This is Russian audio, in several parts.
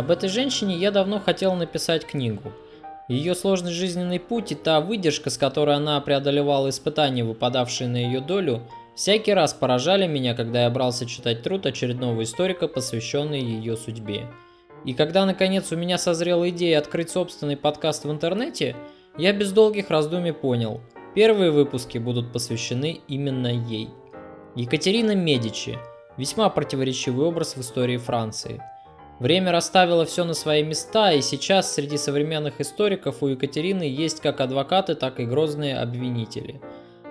Об этой женщине я давно хотел написать книгу. Ее сложный жизненный путь и та выдержка, с которой она преодолевала испытания, выпадавшие на ее долю, всякий раз поражали меня, когда я брался читать труд очередного историка, посвященный ее судьбе. И когда наконец у меня созрела идея открыть собственный подкаст в интернете, я без долгих раздумий понял, первые выпуски будут посвящены именно ей. Екатерина Медичи – весьма противоречивый образ в истории Франции – Время расставило все на свои места, и сейчас среди современных историков у Екатерины есть как адвокаты, так и грозные обвинители.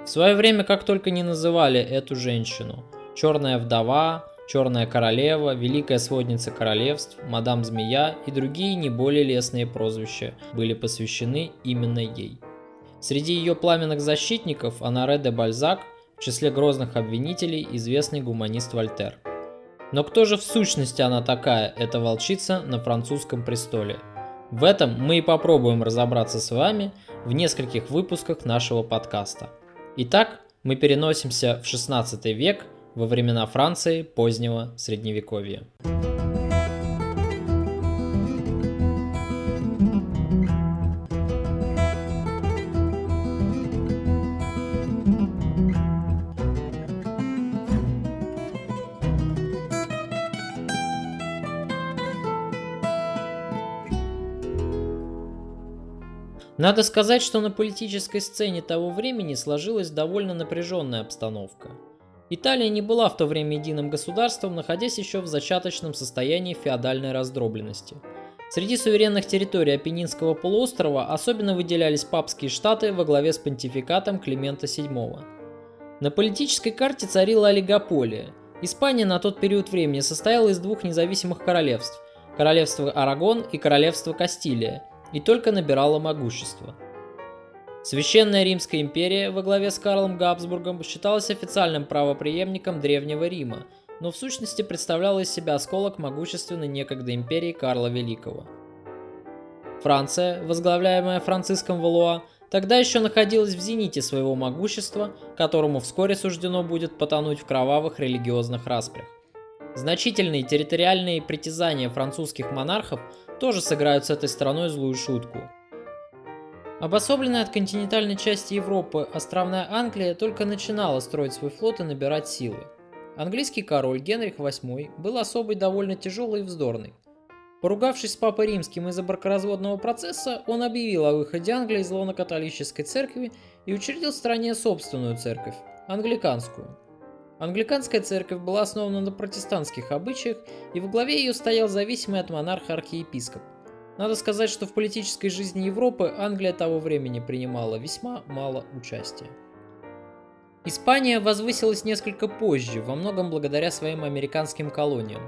В свое время как только не называли эту женщину. Черная вдова, Черная королева, Великая сводница королевств, Мадам Змея и другие не более лестные прозвища были посвящены именно ей. Среди ее пламенных защитников Анаре де Бальзак, в числе грозных обвинителей известный гуманист Вольтер – но кто же в сущности она такая, эта волчица на французском престоле? В этом мы и попробуем разобраться с вами в нескольких выпусках нашего подкаста. Итак, мы переносимся в 16 век во времена Франции позднего Средневековья. Надо сказать, что на политической сцене того времени сложилась довольно напряженная обстановка. Италия не была в то время единым государством, находясь еще в зачаточном состоянии феодальной раздробленности. Среди суверенных территорий Апеннинского полуострова особенно выделялись папские штаты во главе с понтификатом Климента VII. На политической карте царила олигополия. Испания на тот период времени состояла из двух независимых королевств – королевства Арагон и королевства Кастилия – и только набирала могущество. Священная Римская империя во главе с Карлом Габсбургом считалась официальным правопреемником Древнего Рима, но в сущности представляла из себя осколок могущественной некогда империи Карла Великого. Франция, возглавляемая Франциском Валуа, тогда еще находилась в зените своего могущества, которому вскоре суждено будет потонуть в кровавых религиозных распрях. Значительные территориальные притязания французских монархов тоже сыграют с этой страной злую шутку. Обособленная от континентальной части Европы островная Англия только начинала строить свой флот и набирать силы. Английский король Генрих VIII был особой довольно тяжелый и вздорный. Поругавшись с Папой Римским из-за бракоразводного процесса, он объявил о выходе Англии из лона католической церкви и учредил в стране собственную церковь – англиканскую – Англиканская церковь была основана на протестантских обычаях, и во главе ее стоял зависимый от монарха архиепископ. Надо сказать, что в политической жизни Европы Англия того времени принимала весьма мало участия. Испания возвысилась несколько позже, во многом благодаря своим американским колониям.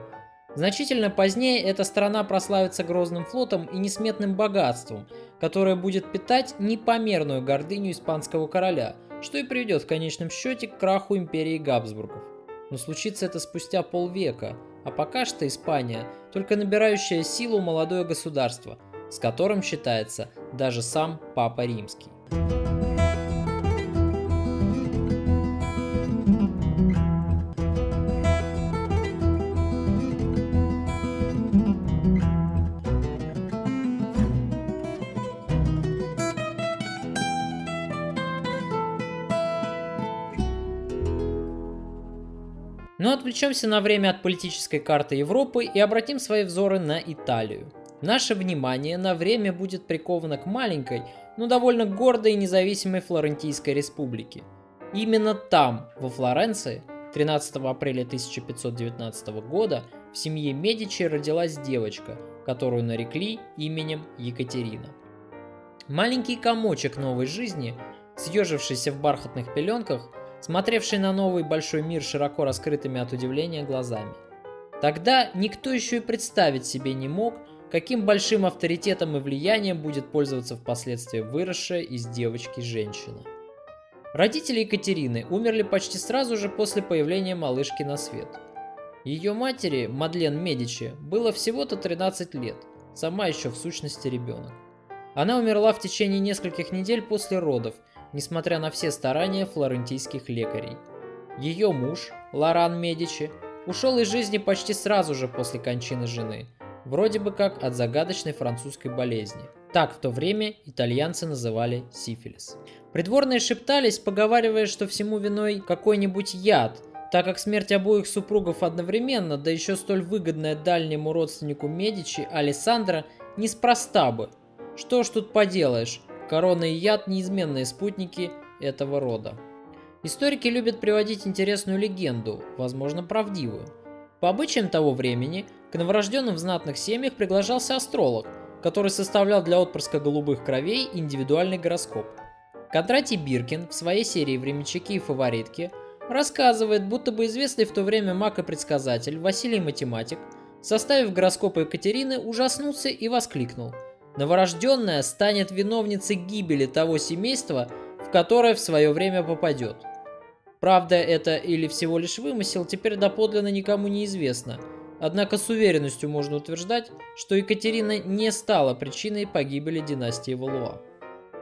Значительно позднее эта страна прославится грозным флотом и несметным богатством, которое будет питать непомерную гордыню испанского короля – что и приведет в конечном счете к краху империи Габсбургов. Но случится это спустя полвека, а пока что Испания – только набирающее силу молодое государство, с которым считается даже сам Папа Римский. Отвлечемся на время от политической карты Европы и обратим свои взоры на Италию. Наше внимание на время будет приковано к маленькой, но довольно гордой и независимой Флорентийской республике. Именно там, во Флоренции, 13 апреля 1519 года в семье Медичи родилась девочка, которую нарекли именем Екатерина. Маленький комочек новой жизни, съежившийся в бархатных пеленках – смотревший на новый большой мир широко раскрытыми от удивления глазами. Тогда никто еще и представить себе не мог, каким большим авторитетом и влиянием будет пользоваться впоследствии выросшая из девочки женщина. Родители Екатерины умерли почти сразу же после появления малышки на свет. Ее матери, Мадлен Медичи, было всего-то 13 лет, сама еще в сущности ребенок. Она умерла в течение нескольких недель после родов – несмотря на все старания флорентийских лекарей. Ее муж, Лоран Медичи, ушел из жизни почти сразу же после кончины жены. вроде бы как от загадочной французской болезни. Так в то время итальянцы называли сифилис. Придворные шептались, поговаривая, что всему виной какой-нибудь яд, так как смерть обоих супругов одновременно, да еще столь выгодная дальнему родственнику Медичи, Алессандро, неспроста бы. Что ж тут поделаешь, корона и яд неизменные спутники этого рода. Историки любят приводить интересную легенду, возможно правдивую. По обычаям того времени, к новорожденным в знатных семьях приглашался астролог, который составлял для отпрыска голубых кровей индивидуальный гороскоп. Кондратий Биркин в своей серии «Временщики и фаворитки» рассказывает, будто бы известный в то время маг и предсказатель Василий Математик, составив гороскоп Екатерины, ужаснулся и воскликнул «Новорожденная станет виновницей гибели того семейства, в которое в свое время попадет». Правда это или всего лишь вымысел, теперь доподлинно никому не известно. Однако с уверенностью можно утверждать, что Екатерина не стала причиной погибели династии Валуа.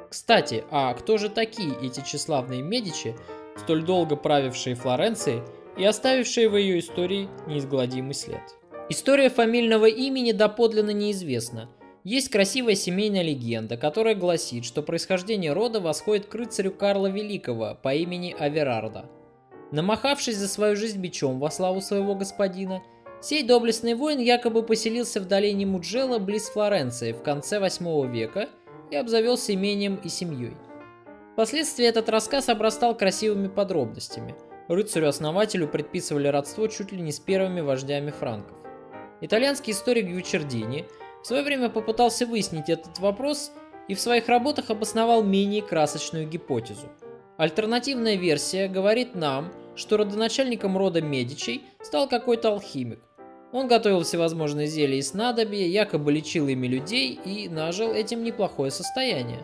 Кстати, а кто же такие эти тщеславные Медичи, столь долго правившие Флоренцией и оставившие в ее истории неизгладимый след? История фамильного имени доподлинно неизвестна. Есть красивая семейная легенда, которая гласит, что происхождение рода восходит к рыцарю Карла Великого по имени Аверарда. Намахавшись за свою жизнь бичом во славу своего господина, сей доблестный воин якобы поселился в долине Муджела близ Флоренции в конце 8 века и обзавелся имением и семьей. Впоследствии этот рассказ обрастал красивыми подробностями. Рыцарю-основателю предписывали родство чуть ли не с первыми вождями франков. Итальянский историк Гвичердини – в свое время попытался выяснить этот вопрос и в своих работах обосновал менее красочную гипотезу. Альтернативная версия говорит нам, что родоначальником рода Медичей стал какой-то алхимик. Он готовил всевозможные зелья и снадобья, якобы лечил ими людей и нажил этим неплохое состояние.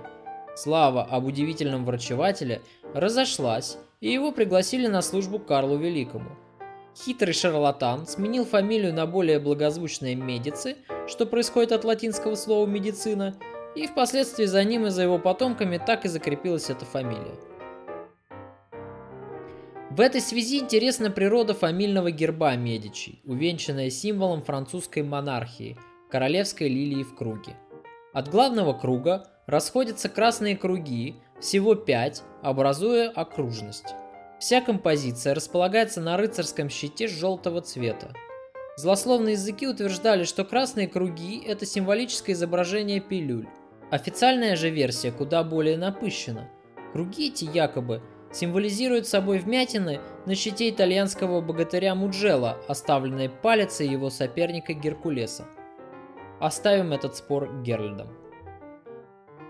Слава об удивительном врачевателе разошлась, и его пригласили на службу Карлу Великому – Хитрый шарлатан сменил фамилию на более благозвучное «Медицы», что происходит от латинского слова «медицина», и впоследствии за ним и за его потомками так и закрепилась эта фамилия. В этой связи интересна природа фамильного герба Медичи, увенчанная символом французской монархии – королевской лилии в круге. От главного круга расходятся красные круги, всего пять, образуя окружность. Вся композиция располагается на рыцарском щите желтого цвета. Злословные языки утверждали, что красные круги – это символическое изображение пилюль. Официальная же версия куда более напыщена. Круги эти якобы символизируют собой вмятины на щите итальянского богатыря Муджела, оставленные палицей его соперника Геркулеса. Оставим этот спор Геральдом.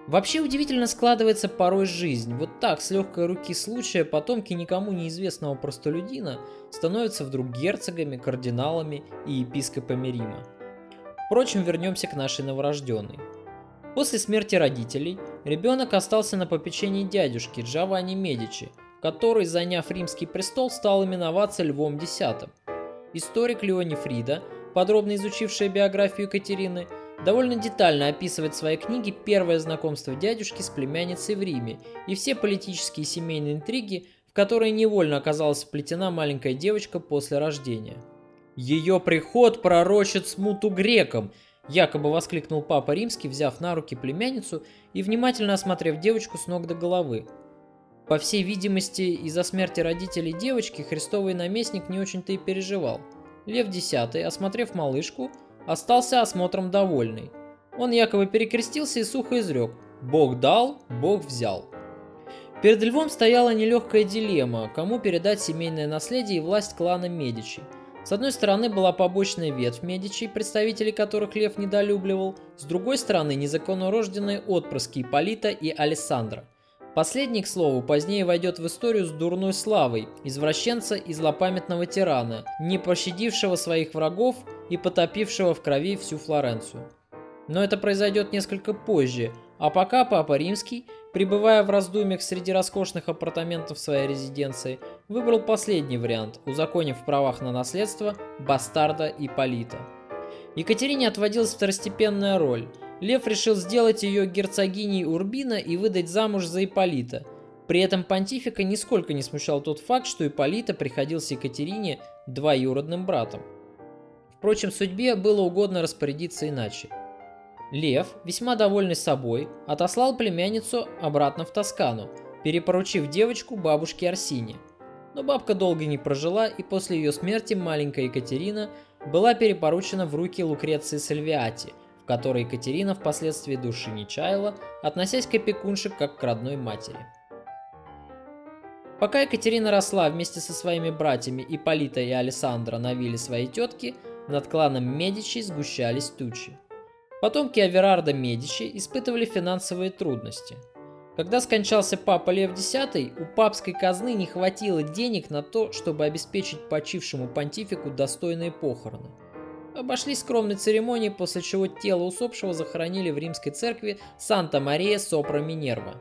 Вообще удивительно складывается порой жизнь. Вот так, с легкой руки случая, потомки никому неизвестного простолюдина становятся вдруг герцогами, кардиналами и епископами Рима. Впрочем, вернемся к нашей новорожденной. После смерти родителей ребенок остался на попечении дядюшки Джованни Медичи, который, заняв римский престол, стал именоваться Львом X. Историк Леони Фрида, подробно изучившая биографию Екатерины, довольно детально описывает в своей книге первое знакомство дядюшки с племянницей в Риме и все политические и семейные интриги, в которые невольно оказалась вплетена маленькая девочка после рождения. «Ее приход пророчит смуту грекам!» Якобы воскликнул папа римский, взяв на руки племянницу и внимательно осмотрев девочку с ног до головы. По всей видимости, из-за смерти родителей девочки Христовый наместник не очень-то и переживал. Лев X, осмотрев малышку, остался осмотром довольный. Он якобы перекрестился и сухо изрек «Бог дал, Бог взял». Перед Львом стояла нелегкая дилемма, кому передать семейное наследие и власть клана Медичи. С одной стороны была побочная ветвь Медичи, представителей которых Лев недолюбливал, с другой стороны незаконно рожденные отпрыски Ипполита и Алессандра. Последний, к слову, позднее войдет в историю с дурной славой, извращенца и злопамятного тирана, не пощадившего своих врагов и потопившего в крови всю Флоренцию. Но это произойдет несколько позже, а пока Папа Римский, пребывая в раздумьях среди роскошных апартаментов своей резиденции, выбрал последний вариант, узаконив в правах на наследство бастарда Ипполита. Екатерине отводилась второстепенная роль. Лев решил сделать ее герцогиней Урбина и выдать замуж за Ипполита. При этом понтифика нисколько не смущал тот факт, что Ипполита приходился Екатерине двоюродным братом. Впрочем, судьбе было угодно распорядиться иначе. Лев, весьма довольный собой, отослал племянницу обратно в Тоскану, перепоручив девочку бабушке Арсине. Но бабка долго не прожила, и после ее смерти маленькая Екатерина была перепоручена в руки Лукреции Сальвиати, в которой Екатерина впоследствии души не чаяла, относясь к опекунше как к родной матери. Пока Екатерина росла вместе со своими братьями Ипполита и Александра на вилле своей тетки, над кланом Медичи сгущались тучи. Потомки Аверарда Медичи испытывали финансовые трудности. Когда скончался папа Лев X, у папской казны не хватило денег на то, чтобы обеспечить почившему понтифику достойные похороны. Обошли скромной церемонии, после чего тело усопшего захоронили в римской церкви Санта-Мария Сопра Минерва,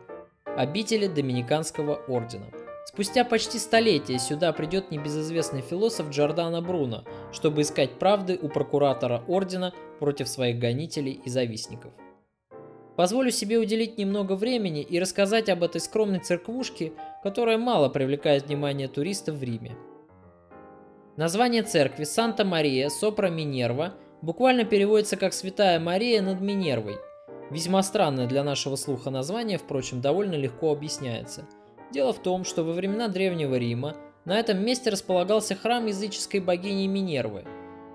обители Доминиканского ордена. Спустя почти столетие сюда придет небезызвестный философ Джордано Бруно, чтобы искать правды у прокуратора ордена против своих гонителей и завистников. Позволю себе уделить немного времени и рассказать об этой скромной церквушке, которая мало привлекает внимание туристов в Риме. Название церкви Санта-Мария Сопра Минерва буквально переводится как «Святая Мария над Минервой». Весьма странное для нашего слуха название, впрочем, довольно легко объясняется – Дело в том, что во времена Древнего Рима на этом месте располагался храм языческой богини Минервы.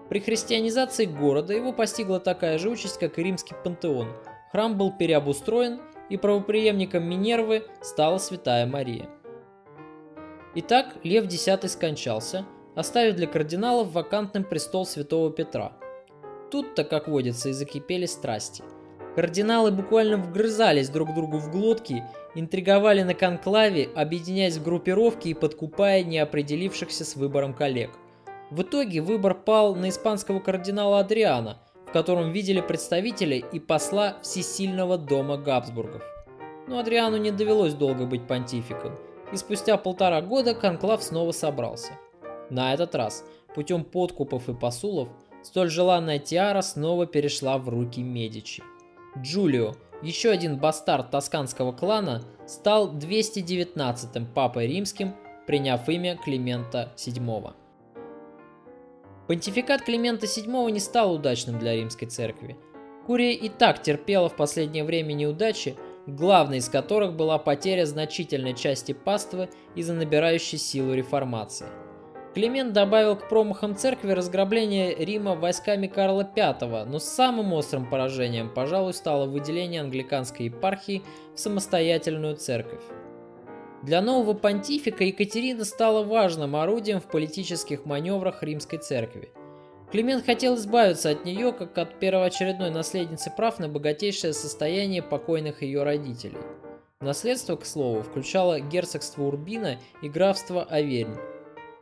При христианизации города его постигла такая же участь, как и римский пантеон. Храм был переобустроен, и правоприемником Минервы стала Святая Мария. Итак, Лев X скончался, оставив для кардиналов вакантным престол святого Петра. Тут-то, как водится, и закипели страсти. Кардиналы буквально вгрызались друг другу в глотки интриговали на конклаве, объединяясь в группировки и подкупая неопределившихся с выбором коллег. В итоге выбор пал на испанского кардинала Адриана, в котором видели представителя и посла всесильного дома Габсбургов. Но Адриану не довелось долго быть понтификом, и спустя полтора года конклав снова собрался. На этот раз, путем подкупов и посулов, столь желанная тиара снова перешла в руки Медичи. Джулио – еще один бастард тосканского клана, стал 219-м папой римским, приняв имя Климента VII. Понтификат Климента VII не стал удачным для римской церкви. Курия и так терпела в последнее время неудачи, главной из которых была потеря значительной части паствы из-за набирающей силу реформации – Климент добавил к промахам церкви разграбление Рима войсками Карла V, но самым острым поражением, пожалуй, стало выделение англиканской епархии в самостоятельную церковь. Для нового понтифика Екатерина стала важным орудием в политических маневрах римской церкви. Климент хотел избавиться от нее, как от первоочередной наследницы прав на богатейшее состояние покойных ее родителей. Наследство, к слову, включало герцогство Урбина и графство Авернь,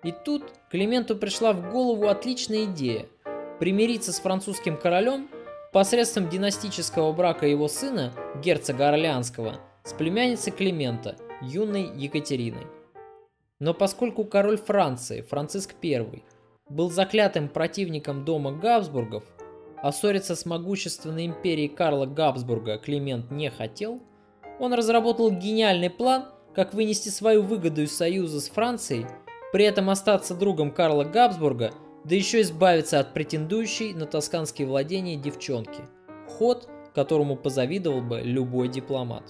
и тут Клименту пришла в голову отличная идея – примириться с французским королем посредством династического брака его сына, герцога Орлеанского, с племянницей Климента, юной Екатериной. Но поскольку король Франции, Франциск I, был заклятым противником дома Габсбургов, а ссориться с могущественной империей Карла Габсбурга Климент не хотел, он разработал гениальный план, как вынести свою выгоду из союза с Францией – при этом остаться другом Карла Габсбурга, да еще избавиться от претендующей на тосканские владения девчонки. Ход, которому позавидовал бы любой дипломат.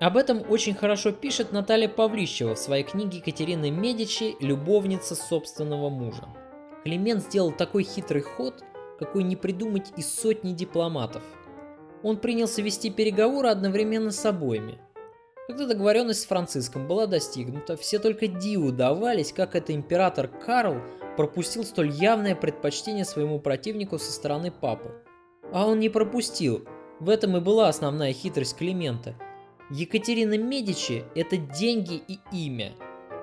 Об этом очень хорошо пишет Наталья Павлищева в своей книге Екатерины Медичи «Любовница собственного мужа». Климент сделал такой хитрый ход, какой не придумать из сотни дипломатов. Он принялся вести переговоры одновременно с обоими – когда договоренность с Франциском была достигнута, все только диву давались, как это император Карл пропустил столь явное предпочтение своему противнику со стороны папы. А он не пропустил. В этом и была основная хитрость Климента. Екатерина Медичи – это деньги и имя.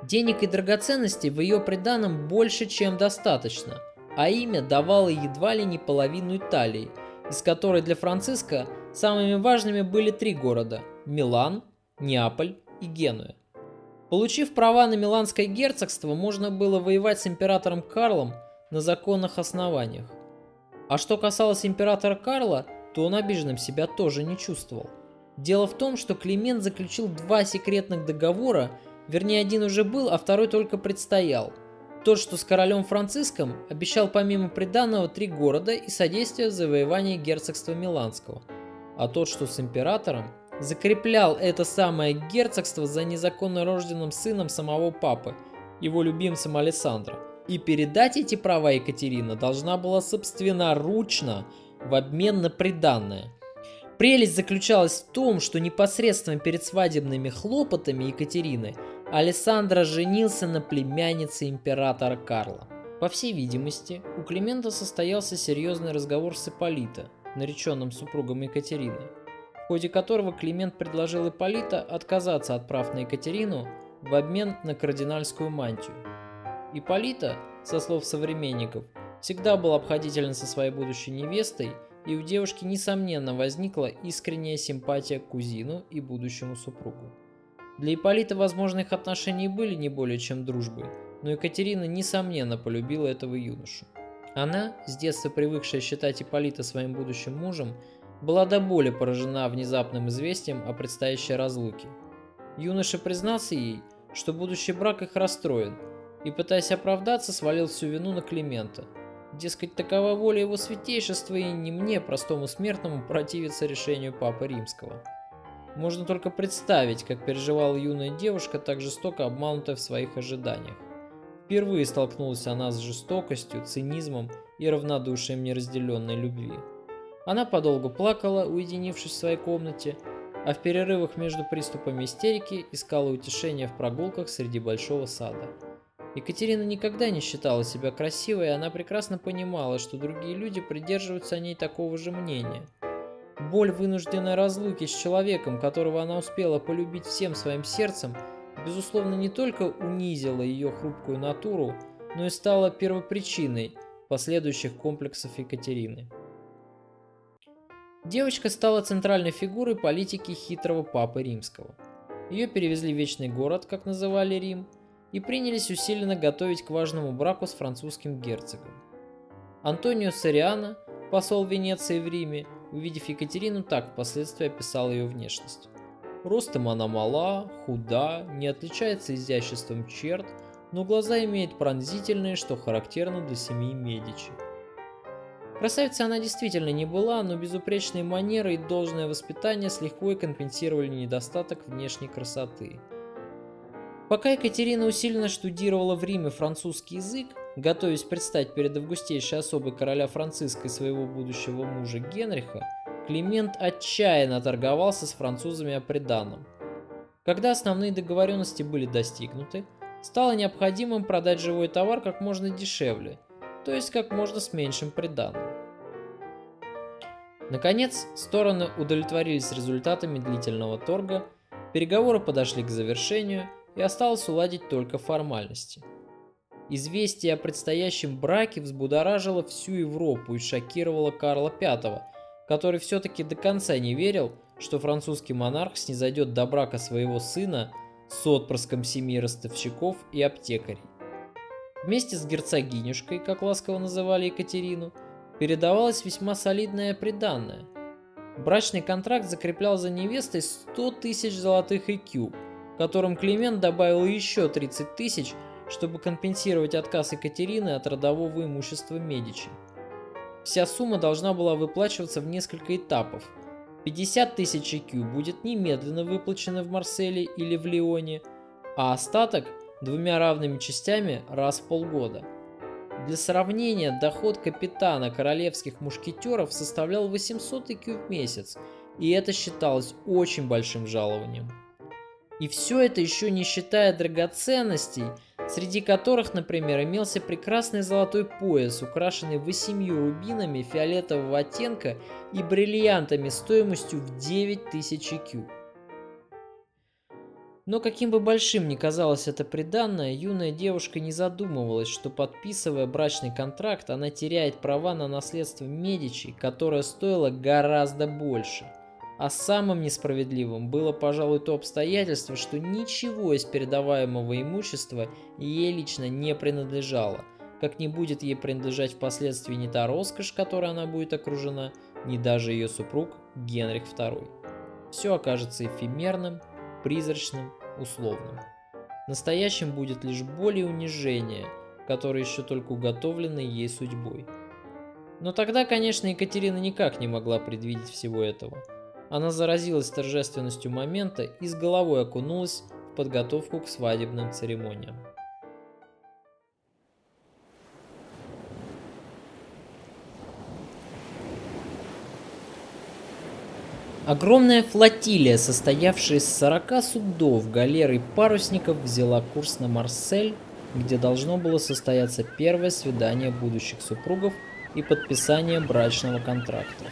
Денег и драгоценностей в ее приданом больше, чем достаточно, а имя давало едва ли не половину Италии, из которой для Франциска самыми важными были три города – Милан, Неаполь и Генуя. Получив права на Миланское герцогство, можно было воевать с императором Карлом на законных основаниях. А что касалось императора Карла, то он обиженным себя тоже не чувствовал. Дело в том, что Климент заключил два секретных договора, вернее один уже был, а второй только предстоял. Тот, что с королем Франциском, обещал помимо приданного три города и содействие в завоевании герцогства Миланского, а тот, что с императором, закреплял это самое герцогство за незаконно рожденным сыном самого папы, его любимцем Александра. И передать эти права Екатерина должна была собственноручно в обмен на приданное. Прелесть заключалась в том, что непосредственно перед свадебными хлопотами Екатерины Александра женился на племяннице императора Карла. По всей видимости, у Климента состоялся серьезный разговор с Ипполита, нареченным супругом Екатерины, в ходе которого Климент предложил Ипполита отказаться от прав на Екатерину в обмен на кардинальскую мантию. Ипполита, со слов современников, всегда был обходителен со своей будущей невестой, и у девушки несомненно возникла искренняя симпатия к кузину и будущему супругу. Для Ипполита, возможно, их отношения были не более чем дружбой, но Екатерина несомненно полюбила этого юношу. Она, с детства привыкшая считать Ипполита своим будущим мужем, была до боли поражена внезапным известием о предстоящей разлуке. Юноша признался ей, что будущий брак их расстроен, и, пытаясь оправдаться, свалил всю вину на Климента. Дескать, такова воля его святейшества, и не мне, простому смертному, противиться решению Папы Римского. Можно только представить, как переживала юная девушка, так жестоко обманутая в своих ожиданиях. Впервые столкнулась она с жестокостью, цинизмом и равнодушием неразделенной любви. Она подолгу плакала, уединившись в своей комнате, а в перерывах между приступами истерики искала утешения в прогулках среди большого сада. Екатерина никогда не считала себя красивой, и она прекрасно понимала, что другие люди придерживаются о ней такого же мнения. Боль вынужденной разлуки с человеком, которого она успела полюбить всем своим сердцем, безусловно, не только унизила ее хрупкую натуру, но и стала первопричиной последующих комплексов Екатерины. Девочка стала центральной фигурой политики хитрого папы римского. Ее перевезли в Вечный город, как называли Рим, и принялись усиленно готовить к важному браку с французским герцогом. Антонио Сориано, посол Венеции в Риме, увидев Екатерину, так впоследствии описал ее внешность. Ростом она мала, худа, не отличается изяществом черт, но глаза имеет пронзительные, что характерно для семьи Медичи. Красавицей она действительно не была, но безупречные манеры и должное воспитание с лихвой компенсировали недостаток внешней красоты. Пока Екатерина усиленно штудировала в Риме французский язык, готовясь предстать перед августейшей особой короля Франциска и своего будущего мужа Генриха, Климент отчаянно торговался с французами о приданном. Когда основные договоренности были достигнуты, стало необходимым продать живой товар как можно дешевле, то есть как можно с меньшим приданным. Наконец, стороны удовлетворились результатами длительного торга, переговоры подошли к завершению и осталось уладить только формальности. Известие о предстоящем браке взбудоражило всю Европу и шокировало Карла V, который все-таки до конца не верил, что французский монарх снизойдет до брака своего сына с отпрыском семьи ростовщиков и аптекарей. Вместе с герцогинюшкой, как ласково называли Екатерину, передавалось весьма солидное приданное. Брачный контракт закреплял за невестой 100 тысяч золотых IQ, которым Климент добавил еще 30 тысяч, чтобы компенсировать отказ Екатерины от родового имущества Медичи. Вся сумма должна была выплачиваться в несколько этапов. 50 тысяч IQ будет немедленно выплачено в Марселе или в Лионе, а остаток двумя равными частями раз в полгода. Для сравнения, доход капитана королевских мушкетеров составлял 800 IQ в месяц, и это считалось очень большим жалованием. И все это еще не считая драгоценностей – среди которых, например, имелся прекрасный золотой пояс, украшенный восемью рубинами фиолетового оттенка и бриллиантами стоимостью в 9000 кю. Но каким бы большим ни казалось это приданное, юная девушка не задумывалась, что подписывая брачный контракт, она теряет права на наследство Медичи, которое стоило гораздо больше – а самым несправедливым было, пожалуй, то обстоятельство, что ничего из передаваемого имущества ей лично не принадлежало, как не будет ей принадлежать впоследствии ни та роскошь, которой она будет окружена, ни даже ее супруг Генрих II. Все окажется эфемерным, призрачным, условным. Настоящим будет лишь боль и унижение, которые еще только уготовлены ей судьбой. Но тогда, конечно, Екатерина никак не могла предвидеть всего этого. Она заразилась торжественностью момента и с головой окунулась в подготовку к свадебным церемониям. Огромная флотилия, состоявшая из 40 судов, галер и парусников, взяла курс на Марсель, где должно было состояться первое свидание будущих супругов и подписание брачного контракта.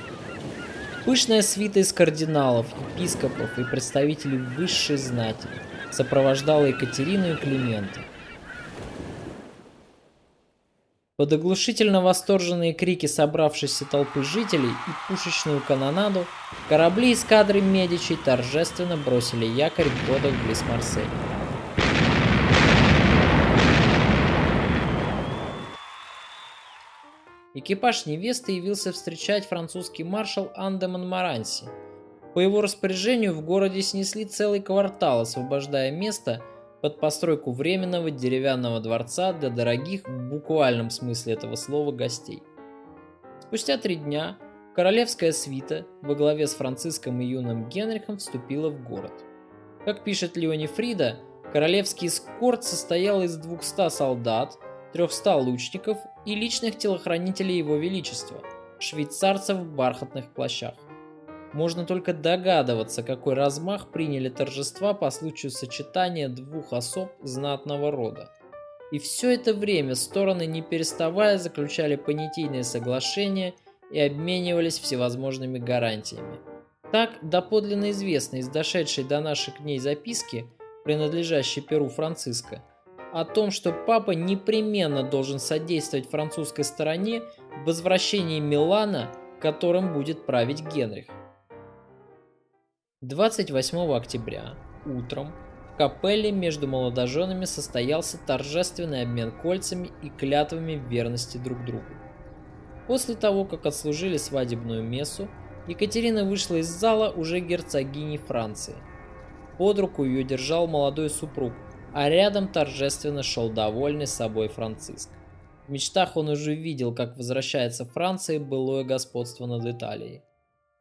Пышная свита из кардиналов, епископов и представителей высшей знати сопровождала Екатерину и Климента. Под оглушительно восторженные крики собравшейся толпы жителей и пушечную канонаду корабли эскадры Медичей торжественно бросили якорь в водах близ Марселя. Экипаж невесты явился встречать французский маршал Анде Монмаранси. По его распоряжению в городе снесли целый квартал, освобождая место под постройку временного деревянного дворца для дорогих в буквальном смысле этого слова гостей. Спустя три дня королевская свита во главе с Франциском и юным Генрихом вступила в город. Как пишет Леони Фрида, королевский эскорт состоял из 200 солдат, 300 лучников и личных телохранителей Его Величества, швейцарцев в бархатных плащах. Можно только догадываться, какой размах приняли торжества по случаю сочетания двух особ знатного рода. И все это время стороны не переставая заключали понятийные соглашения и обменивались всевозможными гарантиями. Так, доподлинно известно из дошедшей до наших дней записки, принадлежащей Перу Франциско, о том, что папа непременно должен содействовать французской стороне в возвращении Милана, которым будет править Генрих. 28 октября утром в капелле между молодоженами состоялся торжественный обмен кольцами и клятвами верности друг другу. После того, как отслужили свадебную мессу, Екатерина вышла из зала уже герцогиней Франции. Под руку ее держал молодой супруг, а рядом торжественно шел довольный собой Франциск. В мечтах он уже видел, как возвращается Франция былое господство над Италией.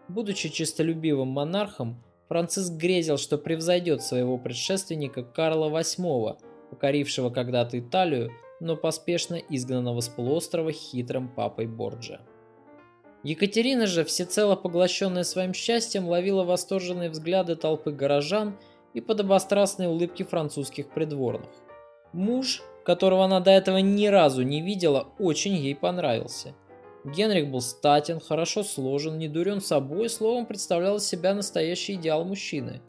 Будучи чистолюбивым монархом, Франциск грезил, что превзойдет своего предшественника Карла VIII, покорившего когда-то Италию, но поспешно изгнанного с полуострова хитрым папой Борджа. Екатерина же, всецело поглощенная своим счастьем, ловила восторженные взгляды толпы горожан и подобострастные улыбки французских придворных. Муж, которого она до этого ни разу не видела, очень ей понравился. Генрих был статен, хорошо сложен, не дурен собой, словом представлял из себя настоящий идеал мужчины.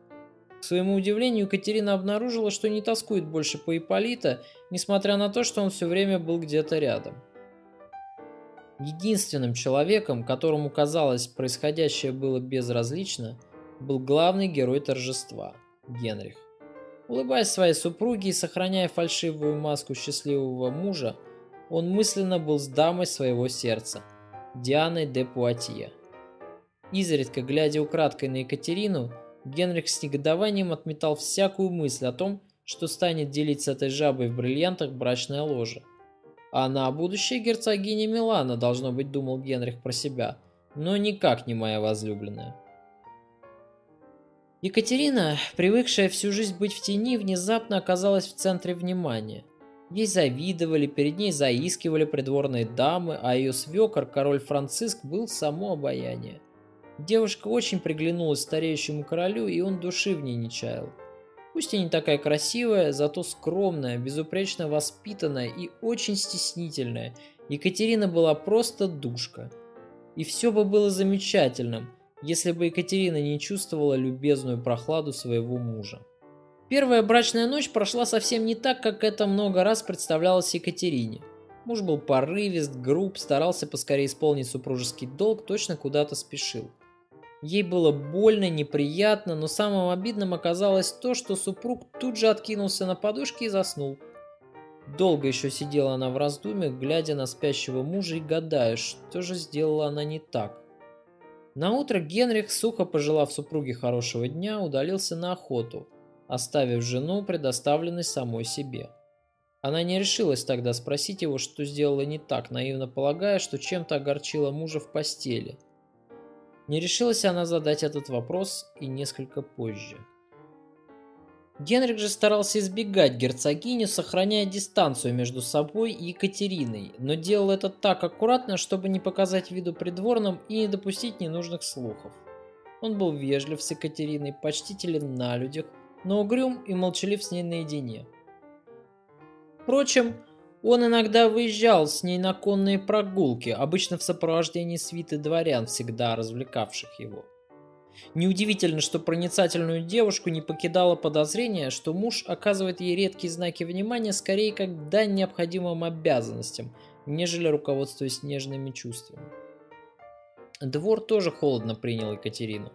К своему удивлению, Екатерина обнаружила, что не тоскует больше по Ипполита, несмотря на то, что он все время был где-то рядом. Единственным человеком, которому казалось происходящее было безразлично, был главный герой торжества – Генрих. Улыбаясь своей супруге и сохраняя фальшивую маску счастливого мужа, он мысленно был с дамой своего сердца, Дианой де Пуатье. Изредка глядя украдкой на Екатерину, Генрих с негодованием отметал всякую мысль о том, что станет делить с этой жабой в бриллиантах брачное ложе. А она будущая герцогиня Милана, должно быть, думал Генрих про себя, но никак не моя возлюбленная. Екатерина, привыкшая всю жизнь быть в тени, внезапно оказалась в центре внимания. Ей завидовали, перед ней заискивали придворные дамы, а ее свекор, король Франциск, был само обаяние. Девушка очень приглянулась стареющему королю, и он души в ней не чаял. Пусть и не такая красивая, зато скромная, безупречно воспитанная и очень стеснительная, Екатерина была просто душка. И все бы было замечательным – если бы Екатерина не чувствовала любезную прохладу своего мужа. Первая брачная ночь прошла совсем не так, как это много раз представлялось Екатерине. Муж был порывист, груб, старался поскорее исполнить супружеский долг, точно куда-то спешил. Ей было больно, неприятно, но самым обидным оказалось то, что супруг тут же откинулся на подушке и заснул. Долго еще сидела она в раздумьях, глядя на спящего мужа и гадая, что же сделала она не так. На утро Генрих, сухо пожелав супруге хорошего дня, удалился на охоту, оставив жену предоставленной самой себе. Она не решилась тогда спросить его, что сделала не так, наивно полагая, что чем-то огорчила мужа в постели. Не решилась она задать этот вопрос и несколько позже. Генрих же старался избегать герцогиню, сохраняя дистанцию между собой и Екатериной, но делал это так аккуратно, чтобы не показать виду придворным и не допустить ненужных слухов. Он был вежлив с Екатериной, почтителен на людях, но угрюм и молчалив с ней наедине. Впрочем, он иногда выезжал с ней на конные прогулки, обычно в сопровождении свиты дворян, всегда развлекавших его. Неудивительно, что проницательную девушку не покидало подозрение, что муж оказывает ей редкие знаки внимания скорее как дань необходимым обязанностям, нежели руководствуясь нежными чувствами. Двор тоже холодно принял Екатерину.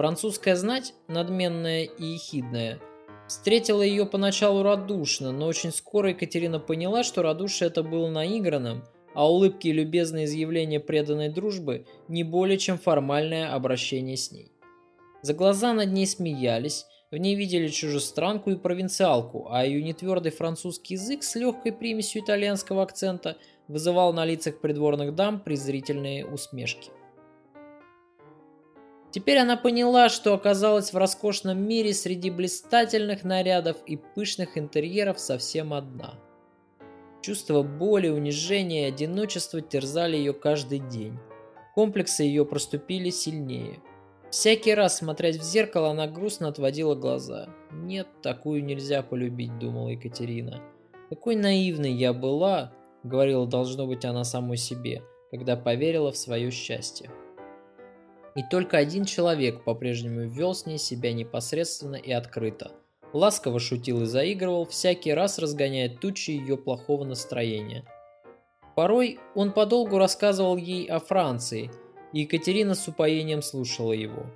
Французская знать, надменная и ехидная, встретила ее поначалу радушно, но очень скоро Екатерина поняла, что радушие это было наигранным – а улыбки и любезные изъявления преданной дружбы не более чем формальное обращение с ней. За глаза над ней смеялись, в ней видели чужестранку и провинциалку, а ее нетвердый французский язык с легкой примесью итальянского акцента вызывал на лицах придворных дам презрительные усмешки. Теперь она поняла, что оказалась в роскошном мире среди блистательных нарядов и пышных интерьеров совсем одна – Чувство боли, унижения и одиночества терзали ее каждый день. Комплексы ее проступили сильнее. Всякий раз, смотрясь в зеркало, она грустно отводила глаза. «Нет, такую нельзя полюбить», — думала Екатерина. «Какой наивной я была», — говорила, должно быть, она самой себе, когда поверила в свое счастье. И только один человек по-прежнему вел с ней себя непосредственно и открыто — ласково шутил и заигрывал, всякий раз разгоняя тучи ее плохого настроения. Порой он подолгу рассказывал ей о Франции, и Екатерина с упоением слушала его.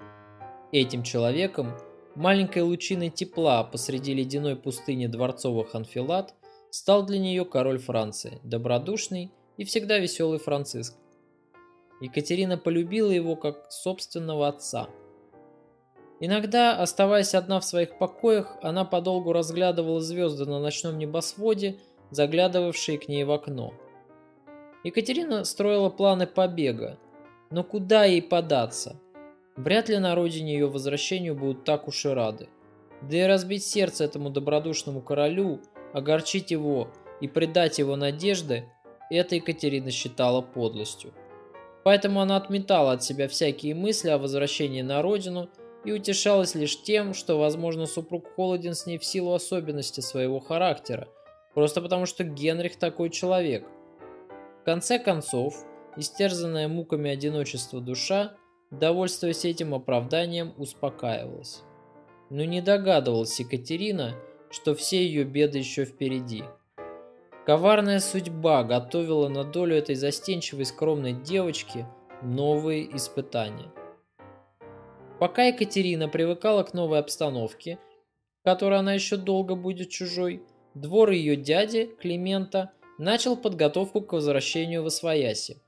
Этим человеком, маленькой лучиной тепла посреди ледяной пустыни дворцовых анфилат, стал для нее король Франции, добродушный и всегда веселый Франциск. Екатерина полюбила его как собственного отца – Иногда, оставаясь одна в своих покоях, она подолгу разглядывала звезды на ночном небосводе, заглядывавшие к ней в окно. Екатерина строила планы побега, но куда ей податься? Вряд ли на родине ее возвращению будут так уж и рады. Да и разбить сердце этому добродушному королю, огорчить его и предать его надежды, это Екатерина считала подлостью. Поэтому она отметала от себя всякие мысли о возвращении на родину – и утешалась лишь тем, что, возможно, супруг холоден с ней в силу особенностей своего характера, просто потому что Генрих такой человек. В конце концов, истерзанная муками одиночества душа, довольствуясь этим оправданием, успокаивалась. Но не догадывалась Екатерина, что все ее беды еще впереди. Коварная судьба готовила на долю этой застенчивой скромной девочки новые испытания – Пока Екатерина привыкала к новой обстановке, которой она еще долго будет чужой, двор ее дяди, Климента, начал подготовку к возвращению в Освояси.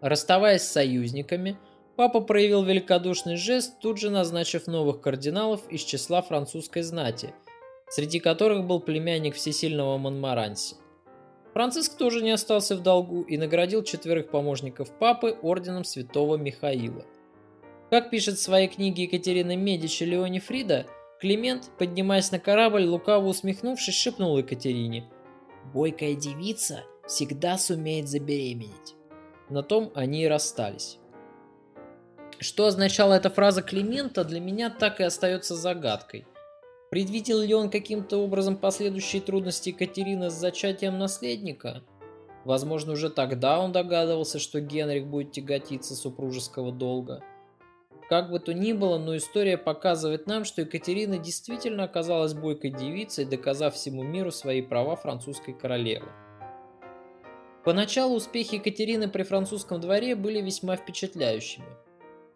Расставаясь с союзниками, папа проявил великодушный жест, тут же назначив новых кардиналов из числа французской знати, среди которых был племянник всесильного Монмаранси. Франциск тоже не остался в долгу и наградил четверых помощников папы орденом святого Михаила – как пишет в своей книге Екатерина Медичи Леони Фрида, Климент, поднимаясь на корабль, лукаво усмехнувшись, шепнул Екатерине «Бойкая девица всегда сумеет забеременеть». На том они и расстались. Что означала эта фраза Климента, для меня так и остается загадкой. Предвидел ли он каким-то образом последующие трудности Екатерины с зачатием наследника? Возможно, уже тогда он догадывался, что Генрих будет тяготиться супружеского долга – как бы то ни было, но история показывает нам, что Екатерина действительно оказалась бойкой девицей, доказав всему миру свои права французской королевы. Поначалу успехи Екатерины при французском дворе были весьма впечатляющими.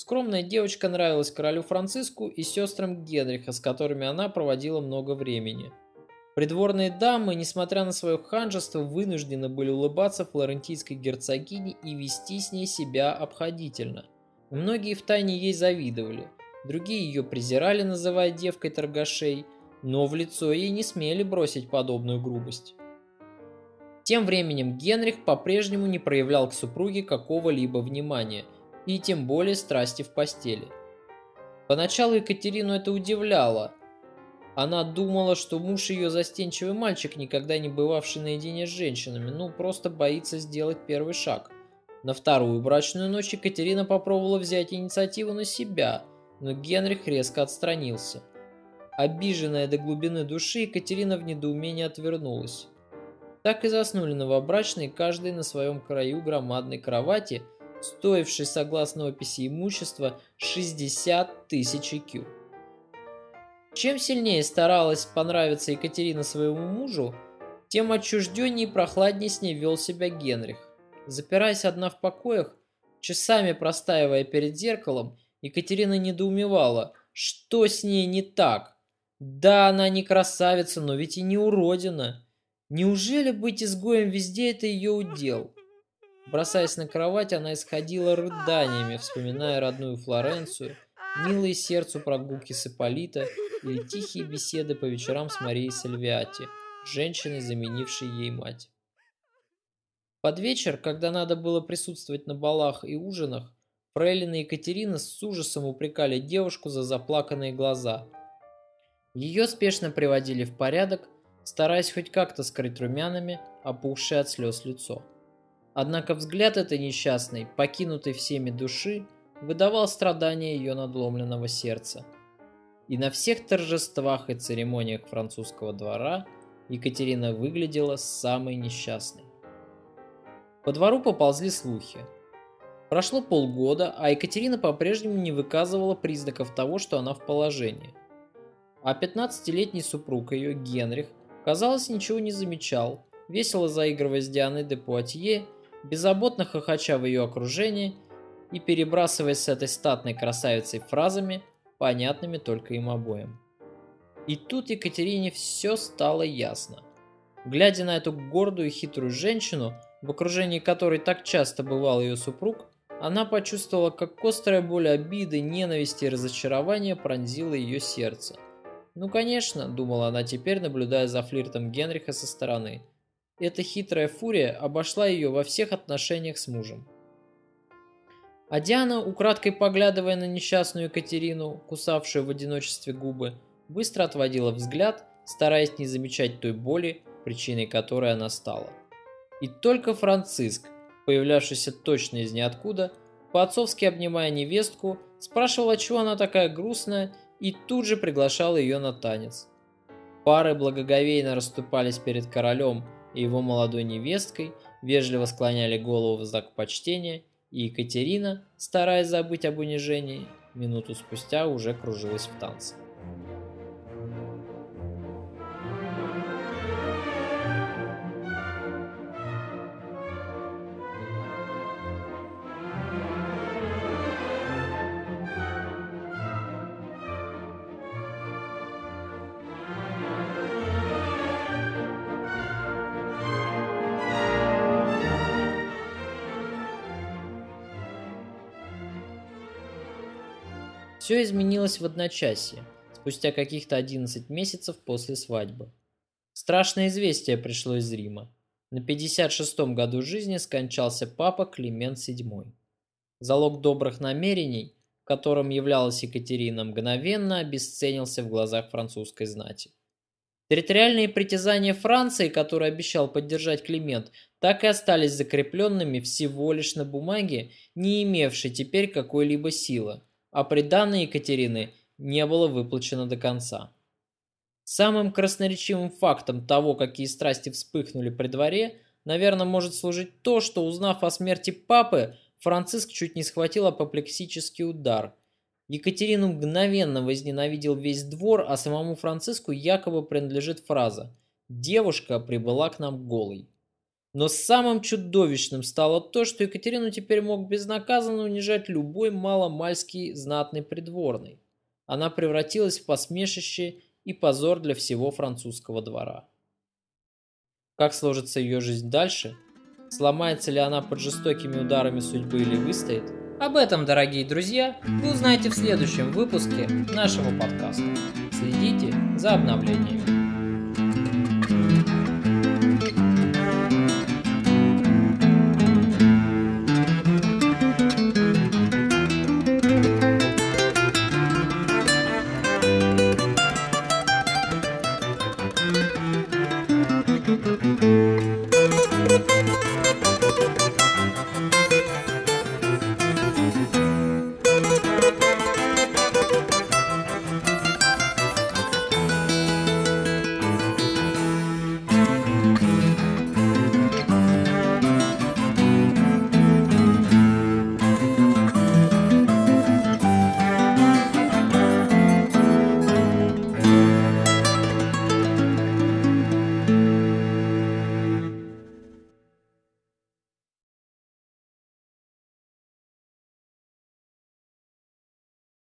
Скромная девочка нравилась королю Франциску и сестрам Генриха, с которыми она проводила много времени. Придворные дамы, несмотря на свое ханжество, вынуждены были улыбаться флорентийской герцогине и вести с ней себя обходительно. Многие втайне ей завидовали, другие ее презирали, называя девкой торгашей, но в лицо ей не смели бросить подобную грубость. Тем временем Генрих по-прежнему не проявлял к супруге какого-либо внимания, и тем более страсти в постели. Поначалу Екатерину это удивляло. Она думала, что муж ее застенчивый мальчик, никогда не бывавший наедине с женщинами, ну просто боится сделать первый шаг. На вторую брачную ночь Екатерина попробовала взять инициативу на себя, но Генрих резко отстранился. Обиженная до глубины души, Екатерина в недоумении отвернулась. Так и заснули новобрачные, каждый на своем краю громадной кровати, стоившей, согласно описи имущества, 60 тысяч IQ. Чем сильнее старалась понравиться Екатерина своему мужу, тем отчужденнее и прохладнее с ней вел себя Генрих. Запираясь одна в покоях, часами простаивая перед зеркалом, Екатерина недоумевала, что с ней не так. Да, она не красавица, но ведь и не уродина. Неужели быть изгоем везде это ее удел? Бросаясь на кровать, она исходила рыданиями, вспоминая родную Флоренцию, милые сердцу прогулки с Ипполита или тихие беседы по вечерам с Марией Сальвиати, женщиной, заменившей ей мать. Под вечер, когда надо было присутствовать на балах и ужинах, Фрейлина Екатерина с ужасом упрекали девушку за заплаканные глаза. Ее спешно приводили в порядок, стараясь хоть как-то скрыть румянами опухшее от слез лицо. Однако взгляд этой несчастной, покинутой всеми души, выдавал страдания ее надломленного сердца. И на всех торжествах и церемониях французского двора Екатерина выглядела самой несчастной. По двору поползли слухи. Прошло полгода, а Екатерина по-прежнему не выказывала признаков того, что она в положении. А 15-летний супруг ее, Генрих, казалось, ничего не замечал, весело заигрывая с Дианой де Пуатье беззаботно хохоча в ее окружении и перебрасываясь с этой статной красавицей фразами, понятными только им обоим. И тут Екатерине все стало ясно. Глядя на эту гордую и хитрую женщину, в окружении которой так часто бывал ее супруг, она почувствовала, как острая боль обиды, ненависти и разочарования пронзила ее сердце. Ну конечно, думала она теперь, наблюдая за флиртом Генриха со стороны. Эта хитрая фурия обошла ее во всех отношениях с мужем. А Диана, украдкой поглядывая на несчастную Екатерину, кусавшую в одиночестве губы, быстро отводила взгляд, стараясь не замечать той боли, причиной которой она стала. И только Франциск, появлявшийся точно из ниоткуда, по-отцовски обнимая невестку, спрашивал, чего она такая грустная, и тут же приглашал ее на танец. Пары благоговейно расступались перед королем, и его молодой невесткой вежливо склоняли голову в знак почтения, и Екатерина, стараясь забыть об унижении, минуту спустя уже кружилась в танце. Все изменилось в одночасье, спустя каких-то 11 месяцев после свадьбы. Страшное известие пришло из Рима. На 56-м году жизни скончался папа Климент VII. Залог добрых намерений, которым являлась Екатерина, мгновенно обесценился в глазах французской знати. Территориальные притязания Франции, которые обещал поддержать Климент, так и остались закрепленными всего лишь на бумаге, не имевшей теперь какой-либо силы а приданное Екатерины не было выплачено до конца. Самым красноречивым фактом того, какие страсти вспыхнули при дворе, наверное, может служить то, что, узнав о смерти папы, Франциск чуть не схватил апоплексический удар. Екатерину мгновенно возненавидел весь двор, а самому Франциску якобы принадлежит фраза «Девушка прибыла к нам голой». Но самым чудовищным стало то, что Екатерину теперь мог безнаказанно унижать любой маломальский знатный придворный. Она превратилась в посмешище и позор для всего французского двора. Как сложится ее жизнь дальше? Сломается ли она под жестокими ударами судьбы или выстоит? Об этом, дорогие друзья, вы узнаете в следующем выпуске нашего подкаста. Следите за обновлениями.